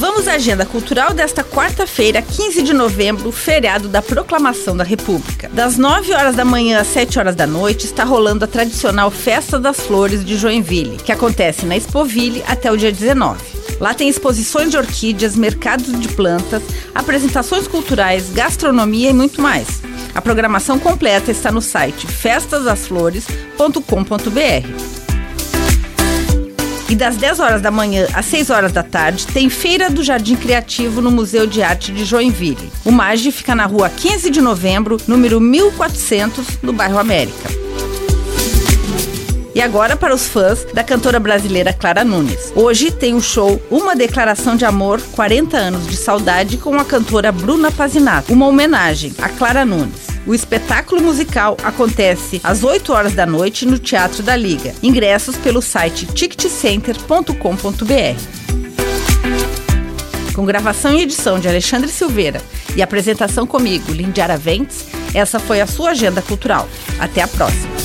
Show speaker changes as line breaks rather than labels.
Vamos à agenda cultural desta quarta-feira, 15 de novembro, feriado da Proclamação da República. Das 9 horas da manhã às 7 horas da noite está rolando a tradicional Festa das Flores de Joinville, que acontece na Expoville até o dia 19. Lá tem exposições de orquídeas, mercados de plantas, apresentações culturais, gastronomia e muito mais. A programação completa está no site festasdasflores.com.br. E das 10 horas da manhã às 6 horas da tarde tem Feira do Jardim Criativo no Museu de Arte de Joinville. O MAGE fica na rua 15 de novembro, número 1400, no bairro América. E agora para os fãs da cantora brasileira Clara Nunes. Hoje tem o show Uma Declaração de Amor, 40 anos de saudade com a cantora Bruna Pazinato, uma homenagem a Clara Nunes. O espetáculo musical acontece às 8 horas da noite no Teatro da Liga. Ingressos pelo site ticketcenter.com.br. Com gravação e edição de Alexandre Silveira e apresentação comigo, Lindiara Ventes, essa foi a sua agenda cultural. Até a próxima!